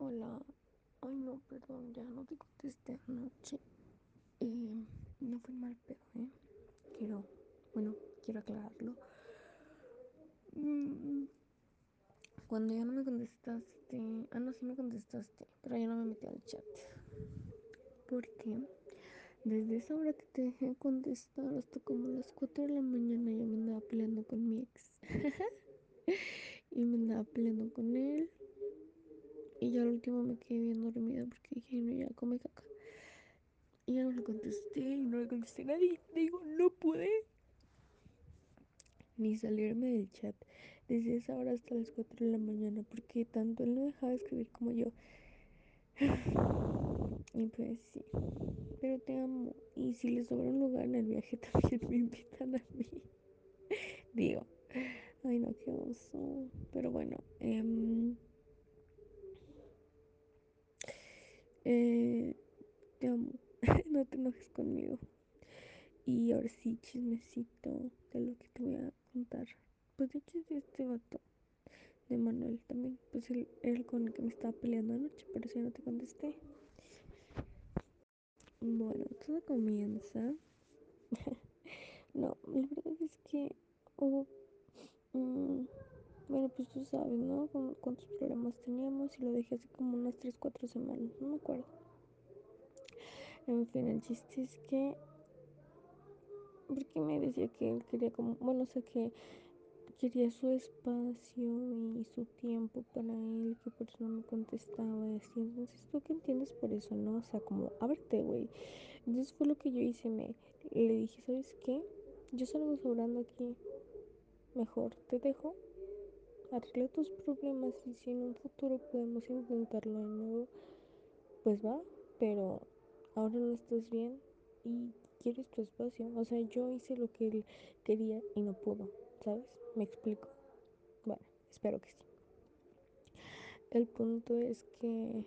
Hola, ay no, perdón, ya no te contesté anoche. Eh, no fue mal pedo, ¿eh? Quiero, bueno, quiero aclararlo. Mm, Cuando ya no me contestaste, ah, no, sí me contestaste, pero ya no me metí al chat. Porque desde esa hora que te dejé contestar hasta como las 4 de la mañana yo me andaba peleando con mi ex. y me andaba peleando con él. Y ya al último me quedé bien dormida porque dije, no, ya come caca. Y ya no le contesté y no le contesté a nadie. Digo, no pude ni salirme del chat desde esa hora hasta las 4 de la mañana porque tanto él no dejaba de escribir como yo. Y pues sí, pero te amo. Y si les sobra un lugar en el viaje también me invitan a mí. Digo, ay no, qué oso. Pero bueno, eh, eh, te amo. no te enojes conmigo. Y ahora sí, chismecito de lo que te voy a contar. Pues de hecho de este vato, de Manuel también. Pues él con el que me estaba peleando anoche, pero si no te contesté. Bueno, todo comienza. no, la verdad es que hubo. mmm, bueno, pues tú sabes, ¿no? Con- Cuántos problemas teníamos y lo dejé hace como unas 3, 4 semanas, no me acuerdo. En fin, el chiste es que. Porque me decía que él quería como. Bueno, o sea que quería su espacio y su tiempo para él, que por eso no me contestaba y así. Entonces, ¿tú qué entiendes por eso, no? O sea, como, ábrete, güey. Entonces fue lo que yo hice, me le dije, ¿sabes qué? Yo salgo sobrando aquí. Mejor te dejo, arregla tus problemas y si en un futuro podemos intentarlo de nuevo, pues va, pero ahora no estás bien y quieres tu espacio. O sea, yo hice lo que él quería y no pudo, ¿sabes? Me explico. Bueno, espero que sí. El punto es que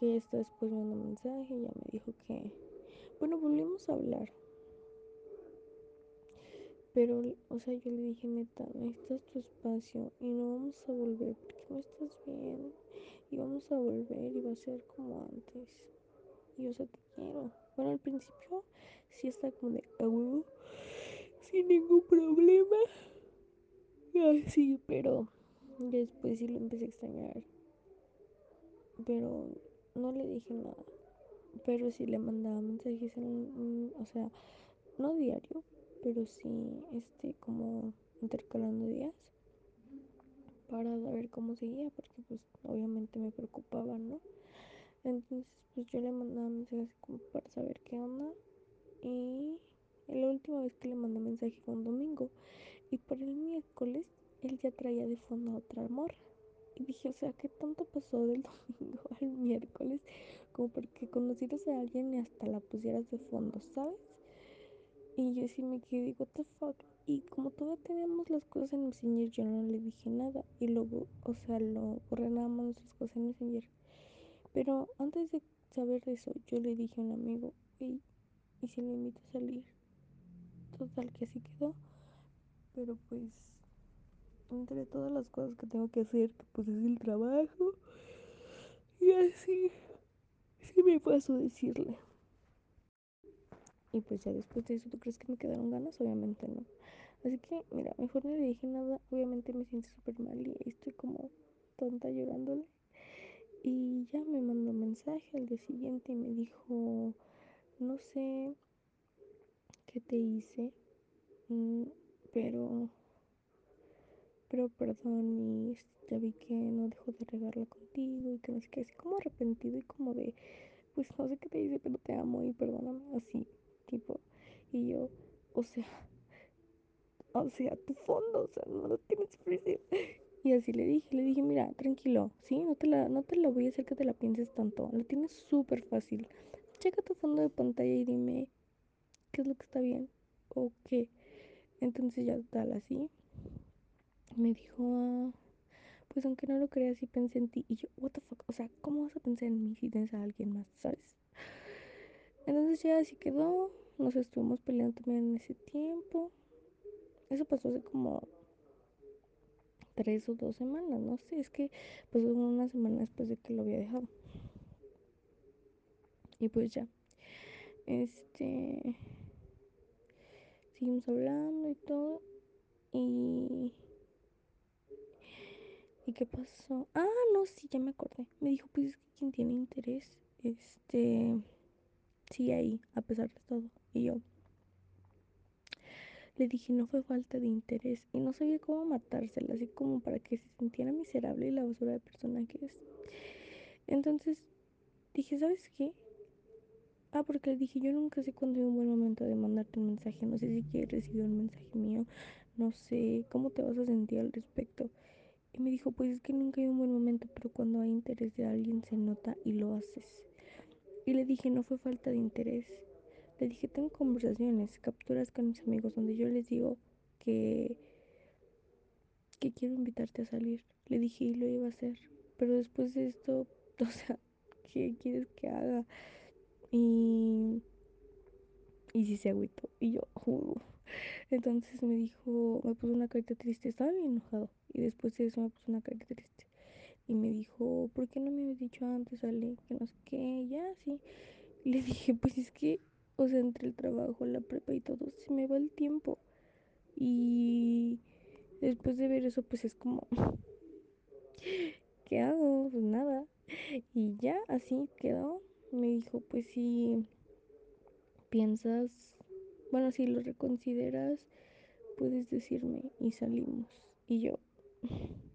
que esta después me mandó un mensaje y ya me dijo que bueno volvimos a hablar pero o sea yo le dije neta necesitas tu espacio y no vamos a volver porque no estás bien y vamos a volver y va a ser como antes y o sea te quiero. Bueno al principio sí está como de a sin ningún problema así pero después sí lo empecé a extrañar. Pero no le dije nada. Pero sí le mandaba mensajes en, o sea no diario pero sí este como intercalando días para ver cómo seguía porque pues obviamente me preocupaba no entonces pues yo le mandaba mensajes como para saber qué onda y la última vez que le mandé mensaje fue un domingo y por el miércoles él ya traía de fondo a otra morra y dije, o sea, ¿qué tanto pasó del domingo al miércoles? Como porque conocieras a alguien y hasta la pusieras de fondo, ¿sabes? Y yo sí me quedé, what the fuck. Y como todavía teníamos las cosas en Messenger, yo no le dije nada. Y luego, o sea, lo borré nada más nuestras cosas en Messenger. Pero antes de saber eso, yo le dije a un amigo, hey, ¿y si lo invito a salir? Total, que así quedó. Pero pues, entre todas las cosas que tengo que hacer, que pues es el trabajo. Y así, sí me paso a decirle. Y pues ya después de eso, ¿tú crees que me quedaron ganas? Obviamente no. Así que, mira, mejor no le dije nada. Obviamente me siento súper mal y estoy como tonta llorándole. Y ya me mandó un mensaje al día siguiente y me dijo, no sé qué te hice, mm, pero, pero perdón y ya vi que no dejo de regarla contigo y que no sé qué, así como arrepentido y como de, pues no sé qué te hice, pero te amo y perdóname, así, tipo. Y yo, o sea, o sea, tu fondo, o sea, no lo tienes frío. Y así le dije, le dije, mira, tranquilo, ¿sí? No te la, no te la voy a hacer que te la pienses tanto. La tienes súper fácil. Checa tu fondo de pantalla y dime qué es lo que está bien o qué. Entonces ya tal, así. Me dijo, ah, pues aunque no lo creas, sí pensé en ti. Y yo, what the fuck, o sea, ¿cómo vas a pensar en mí si tienes a alguien más, sabes? Entonces ya así quedó. Nos estuvimos peleando también en ese tiempo. Eso pasó hace como tres o dos semanas, no sé, es que pues una semana después de que lo había dejado. Y pues ya, este, seguimos hablando y todo. Y... ¿Y qué pasó? Ah, no, sí, ya me acordé. Me dijo, pues es que quien tiene interés, este, sigue ahí, a pesar de todo. Y yo le dije, no fue falta de interés. Y no sabía cómo matársela, así como para que se sintiera miserable y la basura de persona que es. Entonces dije, ¿sabes qué? Ah, porque le dije, yo nunca sé cuándo es un buen momento de mandarte un mensaje. No sé si quieres recibir un mensaje mío. No sé cómo te vas a sentir al respecto. Y me dijo, pues es que nunca hay un buen momento, pero cuando hay interés de alguien se nota y lo haces. Y le dije, no fue falta de interés. Le dije, tengo conversaciones, capturas con mis amigos donde yo les digo que, que quiero invitarte a salir. Le dije y lo iba a hacer. Pero después de esto, o sea, ¿qué quieres que haga? Y, y si se agüitó. Y yo, uh. entonces me dijo, me puso una carita triste, estaba bien enojado. Y después de eso me puso una carita triste. Y me dijo, ¿por qué no me habías dicho antes, Ale? Que no sé qué, ya, sí. Le dije, pues es que, o sea, entre el trabajo, la prepa y todo, se me va el tiempo. Y después de ver eso, pues es como, ¿qué hago? Pues nada. Y ya, así quedó. Me dijo, pues si piensas, bueno, si lo reconsideras, puedes decirme y salimos. Y yo,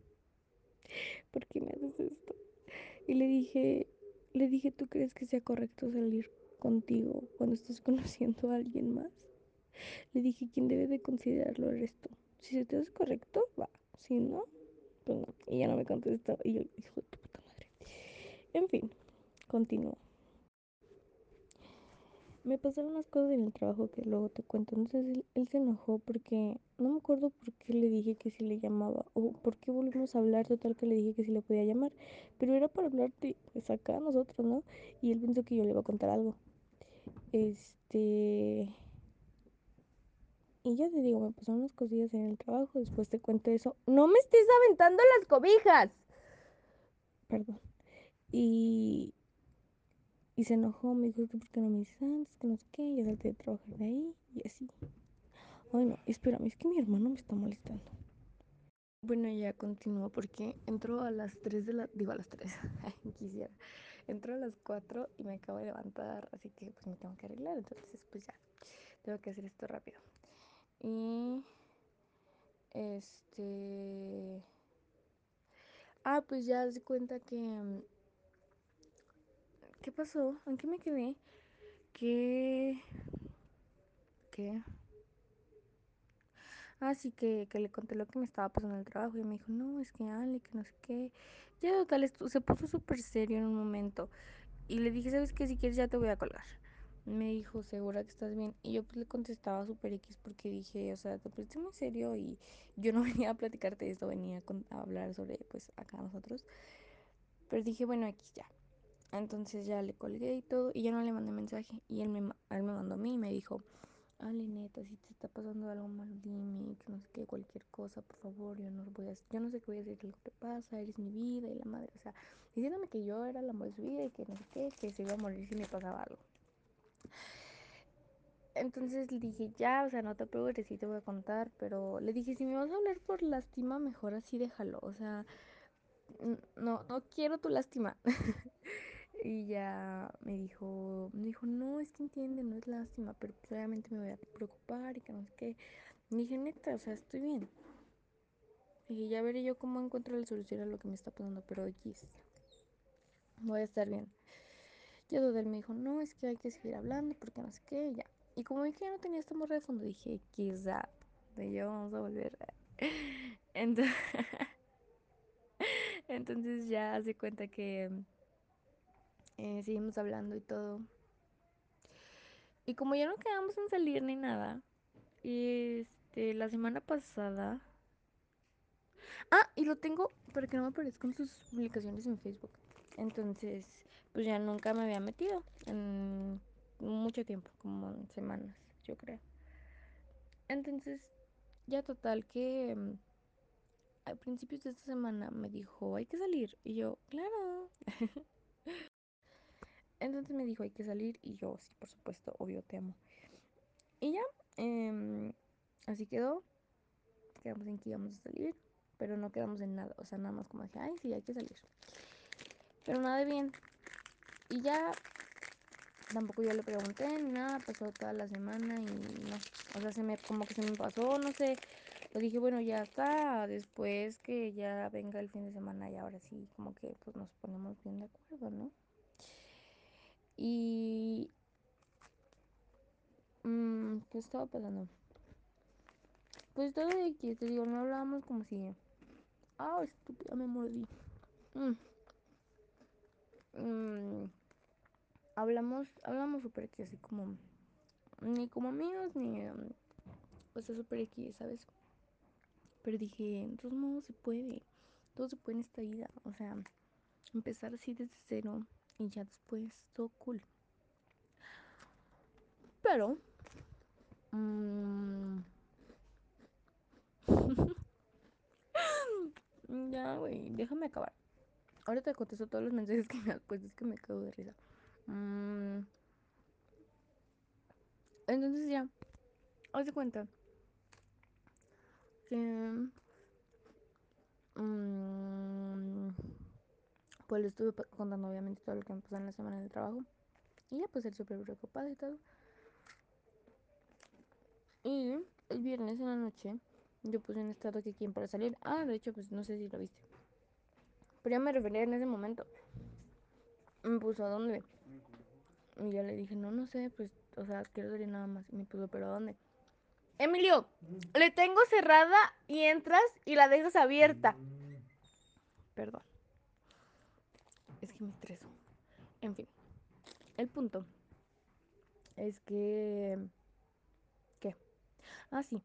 ¿por qué me haces esto? Y le dije, le dije, ¿tú crees que sea correcto salir contigo cuando estás conociendo a alguien más? Le dije, ¿quién debe de considerarlo eres tú. Si se te hace correcto, va. Si no, pues no. Y ya no me contestó. Y yo, hijo de tu puta madre. En fin, continúo. Me pasaron unas cosas en el trabajo que luego te cuento. Entonces él, él, se enojó porque no me acuerdo por qué le dije que si le llamaba o por qué volvimos a hablar. Total que le dije que si le podía llamar, pero era para hablarte pues acá a nosotros, ¿no? Y él pensó que yo le iba a contar algo. Este. Y ya te digo, me pasaron unas cosillas en el trabajo. Después te cuento eso. ¡No me estés aventando las cobijas! Perdón. Y y se enojó, me dijo que por qué no me dices antes, que no sé qué, ya salté de trabajar de ahí y así. Ay no, espérame, es que mi hermano me está molestando. Bueno, ya continúo porque entró a las 3 de la... Digo a las 3, quisiera. Entró a las 4 y me acabo de levantar, así que pues me tengo que arreglar, entonces pues ya, tengo que hacer esto rápido. Y... Este... Ah, pues ya se cuenta que ¿Qué pasó? ¿En qué me quedé? ¿Qué? ¿Qué? Ah, sí, que, que le conté lo que me estaba pasando en el trabajo y me dijo, no, es que Ale, que no sé qué. Ya total, esto, se puso súper serio en un momento. Y le dije, ¿sabes qué? Si quieres ya te voy a colgar. Me dijo, ¿segura que estás bien? Y yo pues le contestaba súper X porque dije, o sea, te pusiste muy serio y yo no venía a platicarte esto, venía a hablar sobre, pues, acá nosotros. Pero dije, bueno, X ya. Entonces ya le colgué y todo y ya no le mandé mensaje. Y él me, él me mandó a mí y me dijo, Ale, neta, si te está pasando algo malo, dime, que no sé qué, cualquier cosa, por favor, yo no voy a, yo no sé qué voy a hacer, lo que te pasa, eres mi vida y la madre, o sea, diciéndome que yo era la amor de vida y que no sé qué, que se iba a morir si me pasaba algo. Entonces le dije, ya, o sea, no te preocupes, sí te voy a contar, pero le dije, si me vas a hablar por lástima, mejor así déjalo, o sea, no, no quiero tu lástima. Y ya me dijo, me dijo, no, es que entiende, no es lástima, pero obviamente me voy a preocupar y que no sé qué. Y dije, neta, o sea, estoy bien. Y ya veré yo cómo encuentro la solución a lo que me está pasando, pero X, voy a estar bien. Ya él me dijo, no, es que hay que seguir hablando porque no sé qué, ya. Y como vi que ya no tenía esta morra de fondo, dije, quizá, de yo vamos a volver. Entonces, entonces ya hace cuenta que eh, seguimos hablando y todo. Y como ya no quedamos en salir ni nada, este, la semana pasada. Ah, y lo tengo para que no me aparezcan sus publicaciones en Facebook. Entonces, pues ya nunca me había metido en mucho tiempo, como en semanas, yo creo. Entonces, ya total que a principios de esta semana me dijo, hay que salir. Y yo, claro. Entonces me dijo, hay que salir. Y yo, sí, por supuesto, obvio, te amo. Y ya, em, así quedó. Quedamos en que íbamos a salir. Pero no quedamos en nada. O sea, nada más como dije, ay, sí, hay que salir. Pero nada de bien. Y ya tampoco yo le pregunté ni nada, pasó toda la semana y no, o sea, se me, como que se me pasó, no sé, le dije, bueno, ya está, después que ya venga el fin de semana y ahora sí, como que pues nos ponemos bien de acuerdo, ¿no? Y... Mmm, ¿Qué estaba pasando? Pues todo de que te digo, no hablábamos como si... Ah, estúpida, me mordí. Mm. Mm. Hablamos, hablamos súper que así como... Ni como amigos, ni... Um, o sea, súper aquí, ¿sabes? Pero dije, de todos modos se puede. Todo se puede en esta vida. O sea, empezar así desde cero y ya después todo cool. Pero... Mmm, ya, güey, déjame acabar. Ahora te contesto todos los mensajes que me puesto, es que me cago de risa. Mm, entonces ya, haz de cuenta que... Mm, pues le estuve contando obviamente todo lo que me pasó en la semana del trabajo. Y ya pues él súper preocupado y todo. Y el viernes en la noche yo puse un estado que quién para salir. Ah, de hecho, pues no sé si lo viste. Pero ya me refería en ese momento. Me puso a dónde. Y yo le dije, no, no sé, pues, o sea, quiero salir nada más. Y me puso, pero ¿a dónde? Emilio, le tengo cerrada y entras y la dejas abierta. Perdón. Me estreso. En fin. El punto es que... ¿Qué? Ah, sí.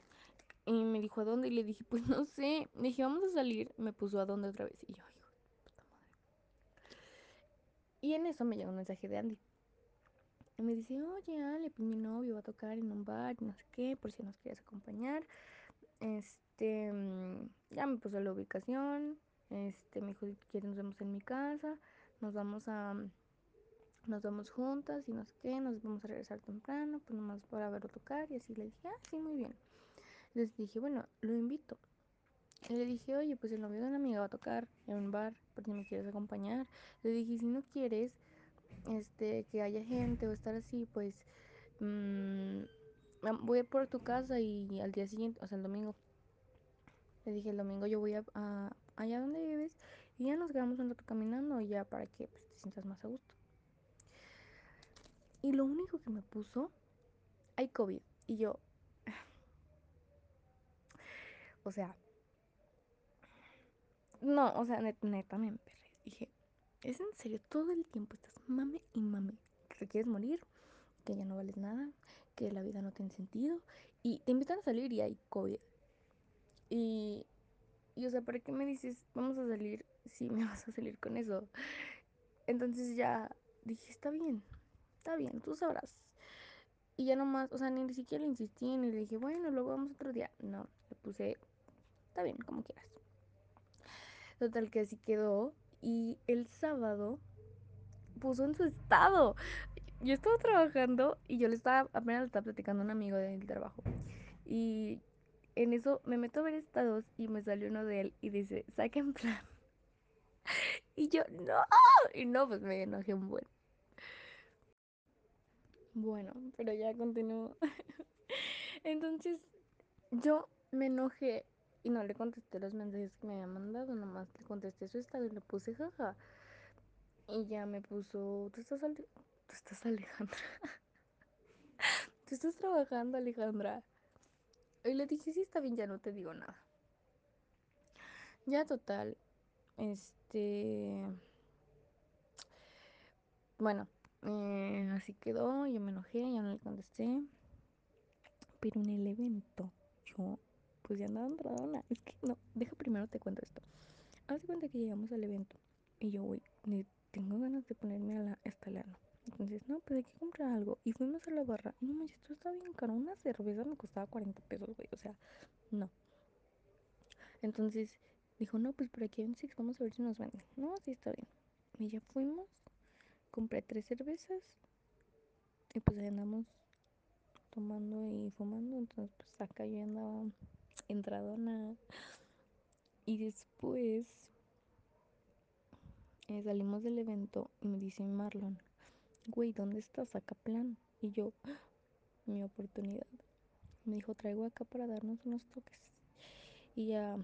Y me dijo, ¿a dónde? Y le dije, pues no sé. Le dije, vamos a salir. Me puso, ¿a dónde otra vez? Y yo, hijo puta madre. Y en eso me llegó un mensaje de Andy. Y me dice, oye, Ale, pues mi novio va a tocar en un bar, no sé qué, por si nos quieres acompañar. Este, mm, ya me puso la ubicación. Este, me dijo, si quieres nos vemos en mi casa. Nos vamos a, nos vamos juntas y no qué, nos vamos a regresar temprano, pues nomás para verlo tocar. Y así le dije, ah, sí, muy bien. Les dije, bueno, lo invito. Y le dije, oye, pues el novio de una amiga va a tocar en un bar, por si me quieres acompañar. Le dije, si no quieres, este, que haya gente o estar así, pues mmm, voy a por tu casa y al día siguiente, o sea, el domingo. Le dije, el domingo yo voy a allá donde vives y ya nos quedamos un rato caminando y ya para que pues, te sientas más a gusto. Y lo único que me puso, hay COVID. Y yo, o sea, no, o sea, neta, neta me emperré. Dije, ¿es en serio? Todo el tiempo estás mame y mame. Que te quieres morir, que ya no vales nada, que la vida no tiene sentido. Y te invitan a salir y hay COVID. Y, y o sea, ¿para qué me dices, vamos a salir si me vas a salir con eso? Entonces ya dije, está bien, está bien, tú sabrás. Y ya nomás, o sea, ni siquiera le insistí, ni le dije, bueno, luego vamos otro día. No, le puse, está bien, como quieras. Total que así quedó. Y el sábado puso en su estado. Yo estaba trabajando y yo le estaba, apenas estaba platicando a un amigo del trabajo. Y en eso me meto a ver estados y me salió uno de él y dice, saquen plan. Y yo, no. Y no, pues me enojé un buen. Bueno, pero ya continúo. Entonces, yo me enojé y no le contesté los mensajes que me había mandado, nomás le contesté su estado y le puse jaja. Y ya me puso, tú estás, tú estás Alejandra. tú estás trabajando, Alejandra. Y le dije, sí, está bien, ya no te digo nada. Ya total, este... Bueno, eh, así quedó, yo me enojé, ya no le contesté. Pero en el evento, yo pues ya andaba entradona. Es que no, deja primero te cuento esto. Haz de cuenta que llegamos al evento y yo, güey, tengo ganas de ponerme a la estalano. Entonces, no, pues hay que comprar algo. Y fuimos a la barra. No manches, esto está bien caro. Una cerveza me costaba 40 pesos, güey. O sea, no. Entonces, Dijo, no, pues por aquí hay un Six, vamos a ver si nos venden. No, sí está bien. Y ya fuimos, compré tres cervezas y pues ahí andamos tomando y fumando. Entonces, pues acá yo andaba entradona. Y después eh, salimos del evento y me dice Marlon, güey, ¿dónde estás? Acá plan. Y yo, ¡Ah! mi oportunidad. Me dijo, traigo acá para darnos unos toques. Y ya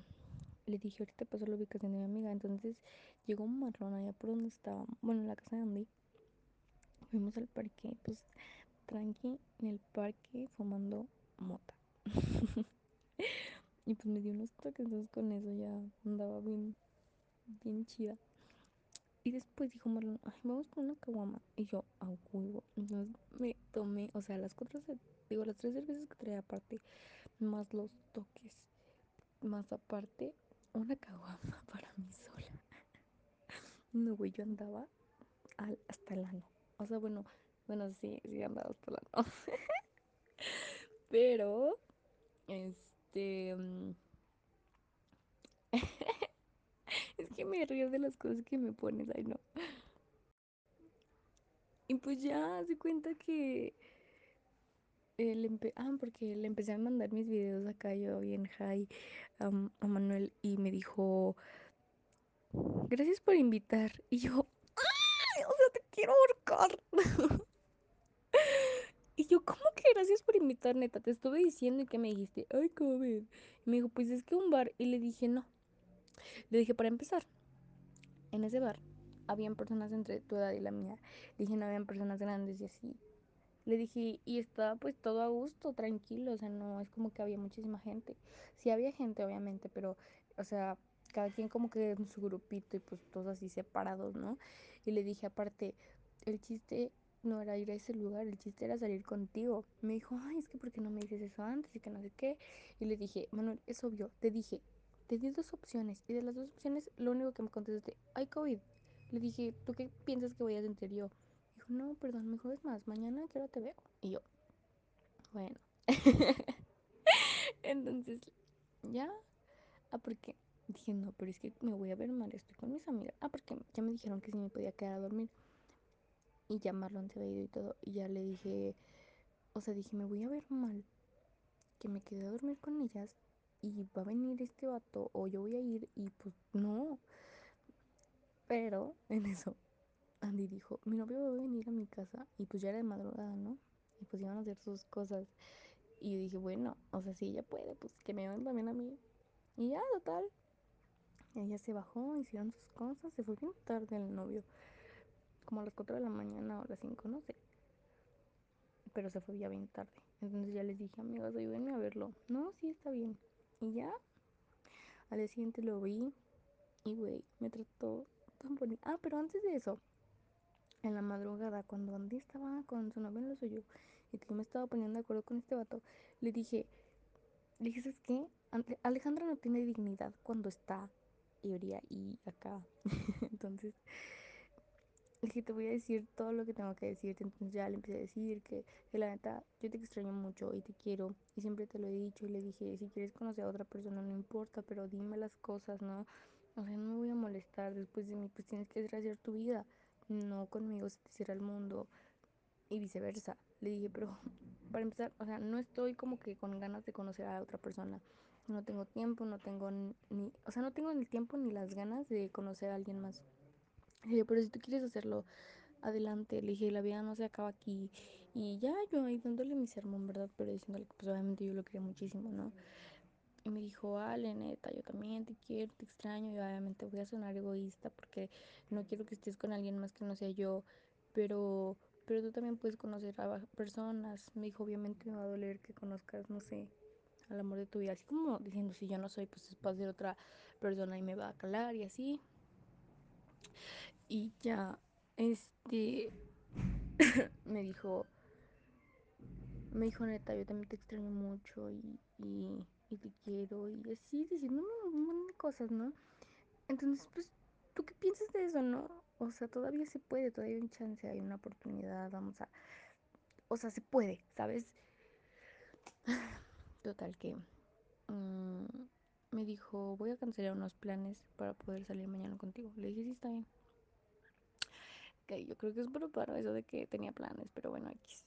le dije, ahorita paso la ubicación de mi amiga. Entonces llegó Marlon allá por donde estaba, bueno, en la casa de Andy. Fuimos al parque, pues tranqui en el parque fumando mota. y pues me dio unos toques, entonces con eso ya andaba bien, bien chida. Y después dijo Marlon, ay, vamos con una caguama. Y yo, a huevo. Entonces me tomé, o sea, las cuatro, digo, las tres cervezas que traía aparte, más los toques, más aparte, una caguama para mí sola. No, güey, yo andaba hasta el ano. O sea, bueno, bueno, sí, sí andaba hasta el ano. Pero, este... es que me río de las cosas que me pones, ay no. Y pues ya se cuenta que ah, porque le empecé a mandar mis videos acá yo bien high a, a Manuel y me dijo, gracias por invitar. Y yo, ¡ay! O sea, te quiero ahorcar. y yo, ¿cómo que gracias por invitar, neta? Te estuve diciendo y que me dijiste, ay, COVID. Y me dijo, pues es que un bar. Y le dije, no. Le dije, para empezar, en ese bar habían personas entre tu edad y la mía. Dije, no habían personas grandes y así. Le dije, y estaba pues todo a gusto, tranquilo, o sea, no es como que había muchísima gente. Sí había gente, obviamente, pero, o sea, cada quien como que en su grupito y pues todos así separados, ¿no? Y le dije, aparte, el chiste no era ir a ese lugar, el chiste era salir contigo. Me dijo, ay, es que ¿por qué no me dices eso antes y que no sé qué? Y le dije, Manuel, es obvio, te dije, te di dos opciones y de las dos opciones lo único que me contestaste, hay COVID. Le dije, ¿tú qué piensas que voy a sentir yo? No, perdón, mejor es más, mañana que hora te veo. Y yo, bueno. Entonces, ya. Ah, porque dije, no, pero es que me voy a ver mal, estoy con mis amigas. Ah, porque ya me dijeron que sí me podía quedar a dormir. Y ya Marlon se había y todo. Y ya le dije, o sea, dije, me voy a ver mal. Que me quedé a dormir con ellas. Y va a venir este vato. O yo voy a ir. Y pues no. Pero en eso Andy dijo, mi novio va a venir a mi casa y pues ya era de madrugada, ¿no? Y pues iban a hacer sus cosas. Y dije, bueno, o sea, si ella puede, pues que me vean también a mí. Y ya, total. Ella se bajó, hicieron sus cosas, se fue bien tarde el novio. Como a las 4 de la mañana o a las 5, no sé. Pero se fue ya bien tarde. Entonces ya les dije, amigas, ayúdenme a verlo. No, sí, está bien. Y ya, al día siguiente lo vi. Y, güey, me trató tan bonito. Ah, pero antes de eso, en la madrugada, cuando Andy estaba con su novio en lo suyo y que yo me estaba poniendo de acuerdo con este vato, le dije, le dije, ¿sabes qué? Alejandra no tiene dignidad cuando está ebria y acá. Entonces, le dije, te voy a decir todo lo que tengo que decirte. Entonces ya le empecé a decir que, que la neta, yo te extraño mucho y te quiero. Y siempre te lo he dicho. Y le dije, si quieres conocer a otra persona, no importa, pero dime las cosas, ¿no? O sea, no me voy a molestar después de mí, pues tienes que hacer tu vida no conmigo se te cierra el mundo y viceversa. Le dije, pero para empezar, o sea, no estoy como que con ganas de conocer a otra persona. No tengo tiempo, no tengo ni, o sea, no tengo ni el tiempo ni las ganas de conocer a alguien más. Le dije, pero si tú quieres hacerlo, adelante. Le dije, la vida no se acaba aquí. Y ya yo ahí dándole mi sermón, ¿verdad? Pero diciéndole que pues obviamente yo lo quería muchísimo, ¿no? Me dijo, Ale, neta, yo también te quiero, te extraño y obviamente voy a sonar egoísta porque no quiero que estés con alguien más que no sea yo, pero, pero tú también puedes conocer a personas. Me dijo, obviamente me va a doler que conozcas, no sé, al amor de tu vida. Así como diciendo, si yo no soy, pues es para ser otra persona y me va a calar y así. Y ya, este, me dijo, me dijo, neta, yo también te extraño mucho y, y y te quiero y así diciendo un montón de cosas, ¿no? Entonces, pues, ¿tú qué piensas de eso, no? O sea, todavía se puede, todavía hay un chance, hay una oportunidad, vamos a... O sea, se puede, ¿sabes? Total que... Mmm, me dijo, voy a cancelar unos planes para poder salir mañana contigo. Le dije, sí, está bien. Ok, yo creo que es por paro eso de que tenía planes, pero bueno, X.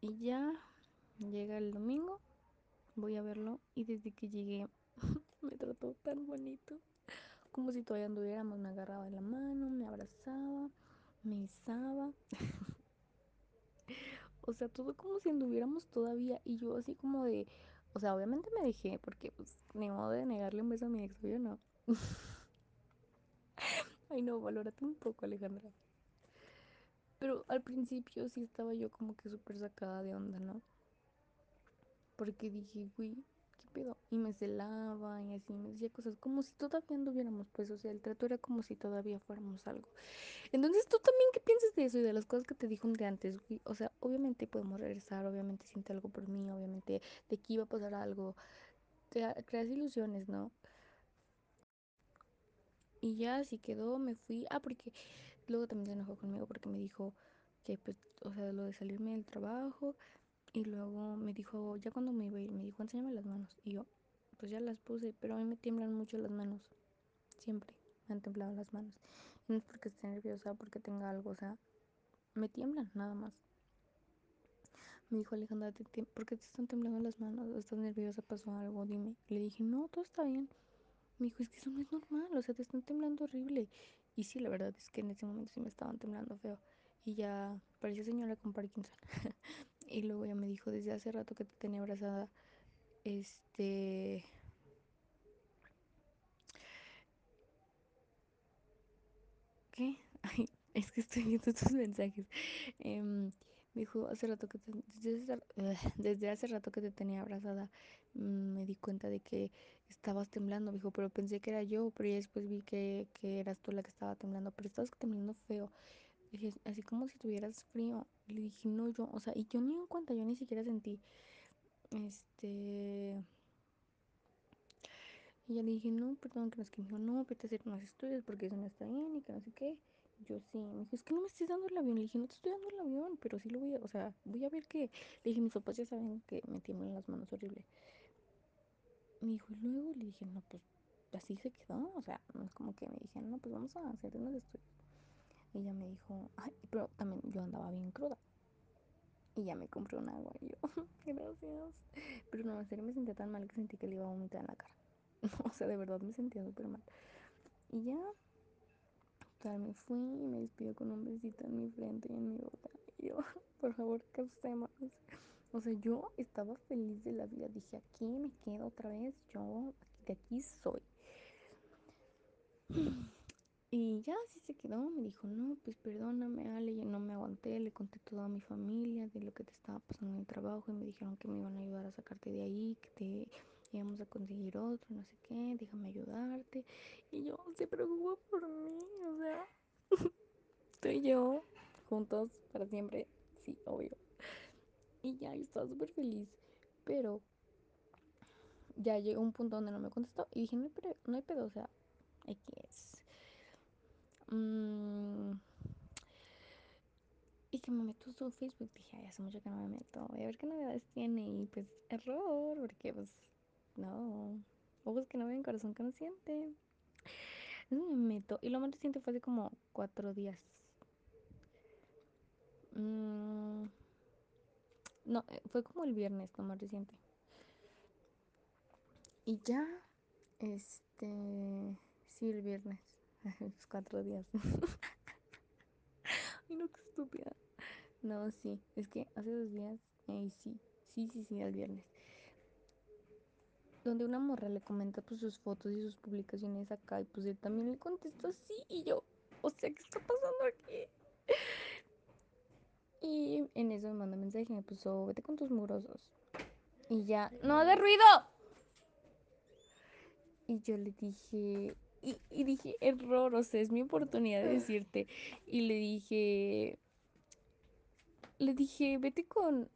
Y ya llega el domingo, voy a verlo y desde que llegué me trató tan bonito. Como si todavía anduviéramos, me agarraba de la mano, me abrazaba, me besaba. o sea, todo como si anduviéramos todavía. Y yo así como de, o sea, obviamente me dejé, porque pues ni modo de negarle un beso a mi ex, yo no. Ay no, valórate un poco, Alejandra. Pero al principio sí estaba yo como que súper sacada de onda, ¿no? Porque dije, güey, ¿qué pedo? Y me celaba y así me decía cosas como si todavía anduviéramos, pues, o sea, el trato era como si todavía fuéramos algo. Entonces, ¿tú también qué piensas de eso y de las cosas que te dijo de antes, güey? O sea, obviamente podemos regresar, obviamente siente algo por mí, obviamente de que iba a pasar algo. Te creas ilusiones, ¿no? Y ya así quedó, me fui. Ah, porque luego también se enojó conmigo porque me dijo que, pues, o sea, lo de salirme del trabajo. Y luego me dijo, ya cuando me iba a ir, me dijo, enséñame las manos. Y yo, pues ya las puse, pero a mí me tiemblan mucho las manos. Siempre me han temblado las manos. Y no es porque esté nerviosa, porque tenga algo, o sea, me tiemblan nada más. Me dijo Alejandra, ¿por qué te están temblando las manos? ¿Estás nerviosa? ¿Pasó algo? Dime. Le dije, no, todo está bien. Me dijo, es que eso no es normal, o sea, te están temblando horrible. Y sí, la verdad es que en ese momento sí me estaban temblando feo. Y ya parecía señora con Parkinson. y luego ya me dijo, desde hace rato que te tenía abrazada, este... ¿Qué? Ay, es que estoy viendo tus mensajes. Eh, me dijo hace rato que te, desde, hace, desde, hace, rato que te tenía abrazada mm, me di cuenta de que estabas temblando, me dijo, pero pensé que era yo, pero ya después vi que, que eras tú la que estaba temblando, pero estabas temblando feo. Dije, así como si tuvieras frío. Le dije, no, yo, o sea, y yo ni en cuenta, yo ni siquiera sentí. Este. Y ya le dije, no, perdón, que no es que me dijo, no, vete a hacer unos estudios porque eso no está bien y que no sé qué. Yo sí, me dijo, es que no me estés dando el avión. Le dije, no te estoy dando el avión, pero sí lo voy a, o sea, voy a ver que. Le dije, mis papás ya saben que me tiemblan las manos horrible. Me dijo, y luego le dije, no, pues así se quedó. O sea, no es como que me dijeron, no, pues vamos a hacer unos estudios. Y ella me dijo, ay, pero también yo andaba bien cruda. Y ya me compré un agua y yo, gracias. Pero no, en serio me sentía tan mal que sentí que le iba a vomitar en la cara. o sea, de verdad me sentía súper mal. Y ya, me fui y me despidió con un besito en mi frente y en mi boca. Y yo, por favor, casémonos. O sea, yo estaba feliz de la vida. Dije, aquí me quedo otra vez. Yo, de aquí soy. Y ya así se quedó, me dijo, no, pues perdóname, Ale, yo no me aguanté, le conté todo a mi familia de lo que te estaba pasando en el trabajo y me dijeron que me iban a ayudar a sacarte de ahí, que te íbamos a conseguir otro, no sé qué, déjame ayudarte. Y yo, se preocupó por mí, o sea, estoy yo juntos para siempre, sí, obvio. Y ya, estaba súper feliz, pero ya llegó un punto donde no me contestó y dije, no hay, pedo, no hay pedo o sea, X. Mm, y que me meto su Facebook. Dije, ay, hace mucho que no me meto. Voy a ver qué novedades tiene. Y pues, error, porque pues, no. Ojos que no ven, corazón que no siente. Entonces me meto. Y lo más reciente fue hace como cuatro días. Mm, no, fue como el viernes, lo más reciente. Y ya, este, sí, el viernes. Los cuatro días. Ay, no, qué estúpida. No, sí, es que hace dos días, eh, sí, sí, sí, sí, el viernes. Donde una morra le comenta pues sus fotos y sus publicaciones acá y pues él también le contestó así y yo, o sea, ¿qué está pasando aquí? Y en eso me manda mensaje y me puso, vete con tus murosos. Y ya, no de ruido. Y yo le dije, y, y, dije, error, o sea, es mi oportunidad de decirte. Y le dije, le dije, vete con...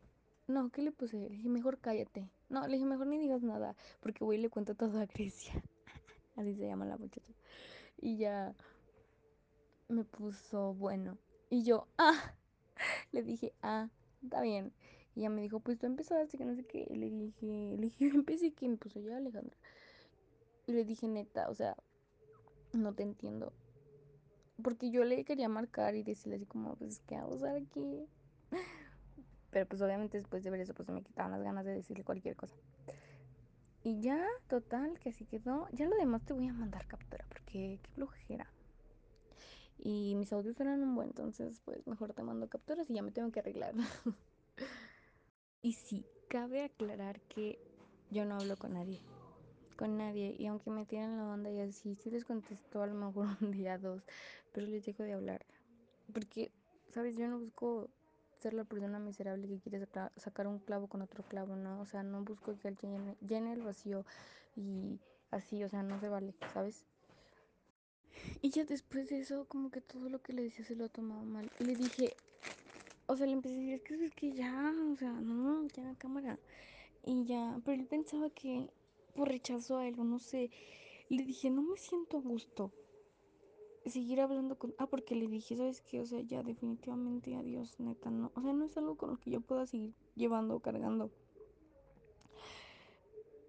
No, ¿qué le puse? Le dije, mejor cállate. No, le dije, mejor ni digas nada, porque voy y le cuento todo a Grecia. Así se llama la muchacha. Y ya me puso, bueno. Y yo, ah, le dije, ah, está bien. Y ya me dijo, pues tú empezaste, que no sé qué. Le dije, le dije, yo empecé que me puso ya Alejandra. Y le dije, neta, o sea, no te entiendo. Porque yo le quería marcar y decirle así como, pues, ¿qué hacer aquí? Pero pues obviamente después de ver eso, pues me quitaban las ganas de decirle cualquier cosa. Y ya, total, que así quedó. Ya lo demás te voy a mandar captura, porque qué flojera. Y mis audios eran un buen, entonces pues mejor te mando capturas y ya me tengo que arreglar. y sí, cabe aclarar que yo no hablo con nadie. Con nadie. Y aunque me tiran la onda y así, sí les contesto a lo mejor un día, dos, pero les dejo de hablar. Porque, ¿sabes? Yo no busco ser la persona miserable que quiere saca, sacar un clavo con otro clavo, ¿no? O sea, no busco que alguien llene, el vacío y así, o sea, no se vale, ¿sabes? Y ya después de eso, como que todo lo que le decía se lo tomaba mal. Y le dije, o sea, le empecé a decir, es que que ya, o sea, no, ya, cámara. Y ya, pero él pensaba que por rechazo a él o no sé. Le dije, no me siento a gusto seguir hablando con... Ah, porque le dije, ¿sabes qué? O sea, ya definitivamente adiós, neta, no. O sea, no es algo con lo que yo pueda seguir llevando o cargando.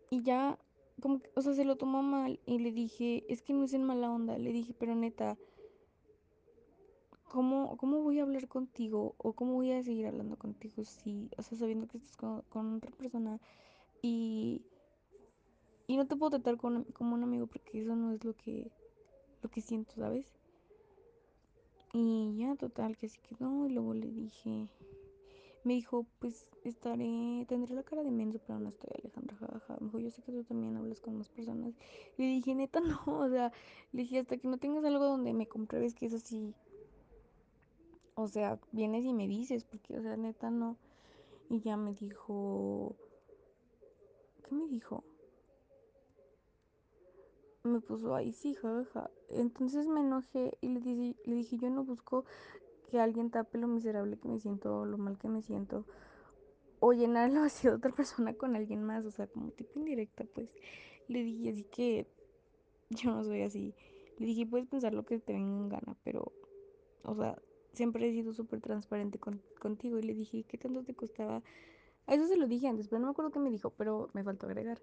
Y ya, como que, o sea, se lo tomó mal y le dije, es que no es en mala onda. Le dije, pero neta, ¿cómo, cómo voy a hablar contigo o cómo voy a seguir hablando contigo si, o sea, sabiendo que estás con, con otra persona y, y no te puedo tratar con, como un amigo porque eso no es lo que, lo que siento, ¿sabes? Y ya, total, que así quedó. Y luego le dije, me dijo, pues estaré, tendré la cara de menso, pero no estoy Alejandra, jajaja. Me dijo, yo sé que tú también hablas con más personas. Le dije, neta, no, o sea, le dije, hasta que no tengas algo donde me compruebes que es así. O sea, vienes y me dices, porque, o sea, neta, no. Y ya me dijo, ¿qué me dijo? Me puso ahí, sí, jajaja. Entonces me enojé y le dije, le dije, yo no busco que alguien tape lo miserable que me siento, lo mal que me siento. o llenar el vacío de otra persona con alguien más, o sea, como tipo indirecta, pues. Le dije así que yo no soy así. Le dije, puedes pensar lo que te venga en gana, pero, o sea, siempre he sido súper transparente con, contigo. Y le dije, ¿qué tanto te costaba? A eso se lo dije antes, pero no me acuerdo qué me dijo, pero me faltó agregar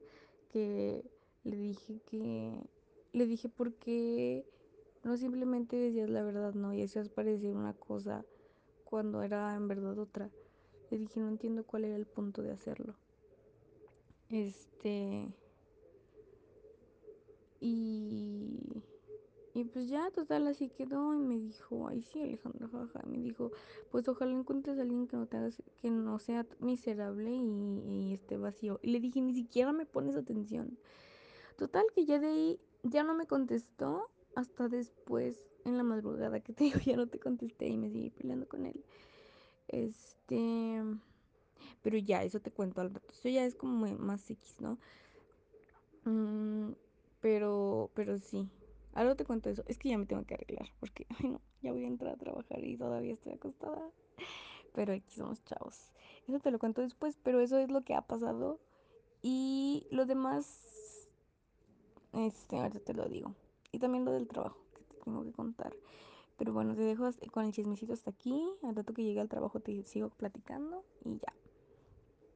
que le dije que, le dije porque no simplemente decías la verdad, no, y hacías parecer una cosa cuando era en verdad otra. Le dije, no entiendo cuál era el punto de hacerlo. Este. Y. Y pues ya, total, así quedó. Y me dijo, ay, sí, Alejandro, jaja. Me dijo, pues ojalá encuentres a alguien que no, te que no sea miserable y, y esté vacío. Y le dije, ni siquiera me pones atención. Total, que ya de ahí, ya no me contestó. Hasta después, en la madrugada, que te digo, ya no te contesté y me seguí peleando con él. Este. Pero ya, eso te cuento al rato. Eso ya es como más X, ¿no? Mm, pero, pero sí. Algo te cuento eso. Es que ya me tengo que arreglar porque, ay no, ya voy a entrar a trabajar y todavía estoy acostada. Pero aquí somos chavos. Eso te lo cuento después, pero eso es lo que ha pasado. Y lo demás, este, ahorita te lo digo. Y también lo del trabajo que te tengo que contar. Pero bueno, te dejo con el chismecito hasta aquí. Al rato que llegue al trabajo te sigo platicando y ya.